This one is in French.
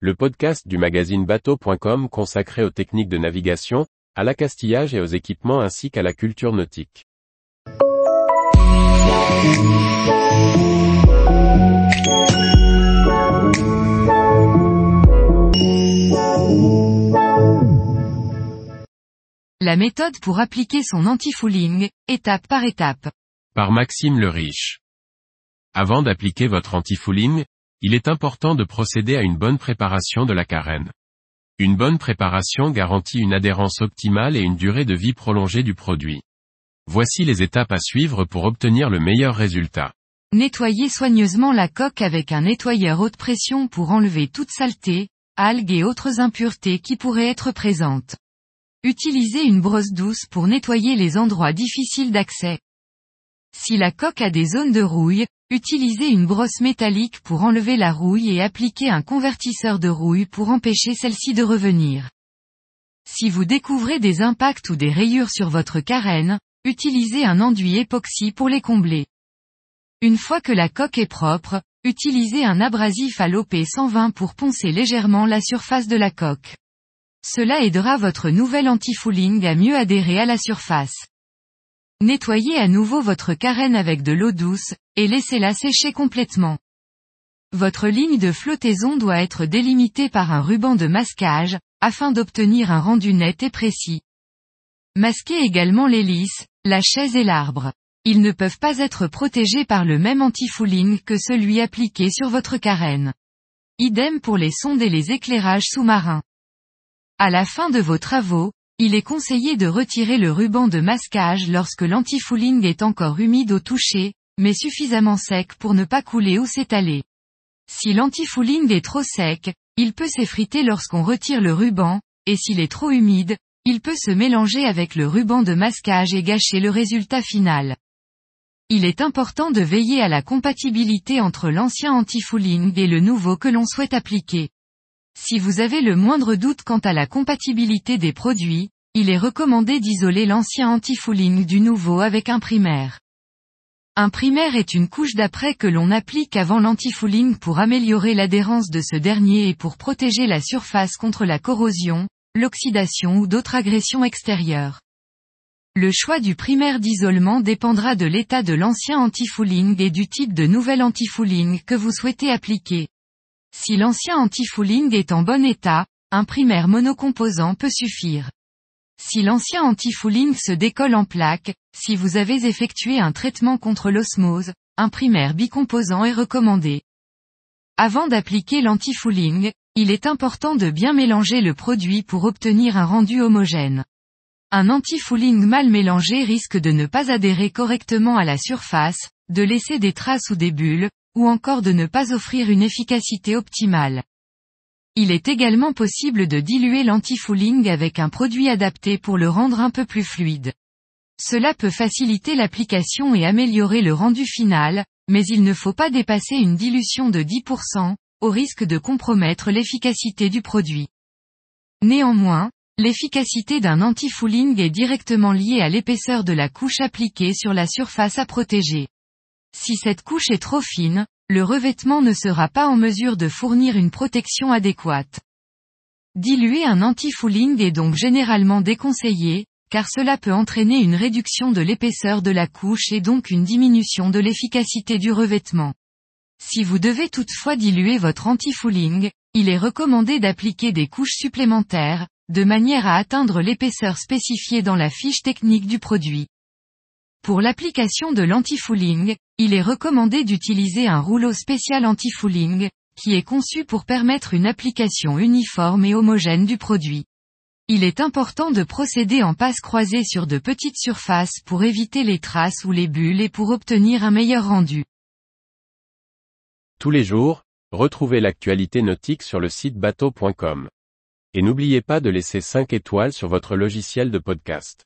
le podcast du magazine bateau.com consacré aux techniques de navigation, à l'accastillage et aux équipements ainsi qu'à la culture nautique. La méthode pour appliquer son anti-fouling, étape par étape. Par Maxime le Riche. Avant d'appliquer votre anti-fouling, il est important de procéder à une bonne préparation de la carène. Une bonne préparation garantit une adhérence optimale et une durée de vie prolongée du produit. Voici les étapes à suivre pour obtenir le meilleur résultat. Nettoyez soigneusement la coque avec un nettoyeur haute pression pour enlever toute saleté, algues et autres impuretés qui pourraient être présentes. Utilisez une brosse douce pour nettoyer les endroits difficiles d'accès. Si la coque a des zones de rouille, utilisez une brosse métallique pour enlever la rouille et appliquez un convertisseur de rouille pour empêcher celle-ci de revenir. Si vous découvrez des impacts ou des rayures sur votre carène, utilisez un enduit époxy pour les combler. Une fois que la coque est propre, utilisez un abrasif à l'OP 120 pour poncer légèrement la surface de la coque. Cela aidera votre nouvel anti-fouling à mieux adhérer à la surface. Nettoyez à nouveau votre carène avec de l'eau douce, et laissez-la sécher complètement. Votre ligne de flottaison doit être délimitée par un ruban de masquage, afin d'obtenir un rendu net et précis. Masquez également l'hélice, la chaise et l'arbre. Ils ne peuvent pas être protégés par le même anti-fouling que celui appliqué sur votre carène. Idem pour les sondes et les éclairages sous-marins. À la fin de vos travaux, il est conseillé de retirer le ruban de masquage lorsque l'antifouling est encore humide au toucher, mais suffisamment sec pour ne pas couler ou s'étaler. Si l'antifouling est trop sec, il peut s'effriter lorsqu'on retire le ruban, et s'il est trop humide, il peut se mélanger avec le ruban de masquage et gâcher le résultat final. Il est important de veiller à la compatibilité entre l'ancien antifouling et le nouveau que l'on souhaite appliquer. Si vous avez le moindre doute quant à la compatibilité des produits, il est recommandé d'isoler l'ancien anti-fouling du nouveau avec un primaire. Un primaire est une couche d'après que l'on applique avant l'anti-fouling pour améliorer l'adhérence de ce dernier et pour protéger la surface contre la corrosion, l'oxydation ou d'autres agressions extérieures. Le choix du primaire d'isolement dépendra de l'état de l'ancien anti-fouling et du type de nouvel anti-fouling que vous souhaitez appliquer. Si l'ancien anti-fouling est en bon état, un primaire monocomposant peut suffire. Si l'ancien anti-fouling se décolle en plaques, si vous avez effectué un traitement contre l'osmose, un primaire bicomposant est recommandé. Avant d'appliquer l'anti-fouling, il est important de bien mélanger le produit pour obtenir un rendu homogène. Un anti-fouling mal mélangé risque de ne pas adhérer correctement à la surface, de laisser des traces ou des bulles, ou encore de ne pas offrir une efficacité optimale. Il est également possible de diluer l'anti-fouling avec un produit adapté pour le rendre un peu plus fluide. Cela peut faciliter l'application et améliorer le rendu final, mais il ne faut pas dépasser une dilution de 10%, au risque de compromettre l'efficacité du produit. Néanmoins, l'efficacité d'un anti-fouling est directement liée à l'épaisseur de la couche appliquée sur la surface à protéger. Si cette couche est trop fine, le revêtement ne sera pas en mesure de fournir une protection adéquate. Diluer un anti-fouling est donc généralement déconseillé, car cela peut entraîner une réduction de l'épaisseur de la couche et donc une diminution de l'efficacité du revêtement. Si vous devez toutefois diluer votre anti-fouling, il est recommandé d'appliquer des couches supplémentaires, de manière à atteindre l'épaisseur spécifiée dans la fiche technique du produit. Pour l'application de l'anti-fouling, il est recommandé d'utiliser un rouleau spécial anti-fouling, qui est conçu pour permettre une application uniforme et homogène du produit. Il est important de procéder en passe croisée sur de petites surfaces pour éviter les traces ou les bulles et pour obtenir un meilleur rendu. Tous les jours, retrouvez l'actualité nautique sur le site bateau.com. Et n'oubliez pas de laisser 5 étoiles sur votre logiciel de podcast.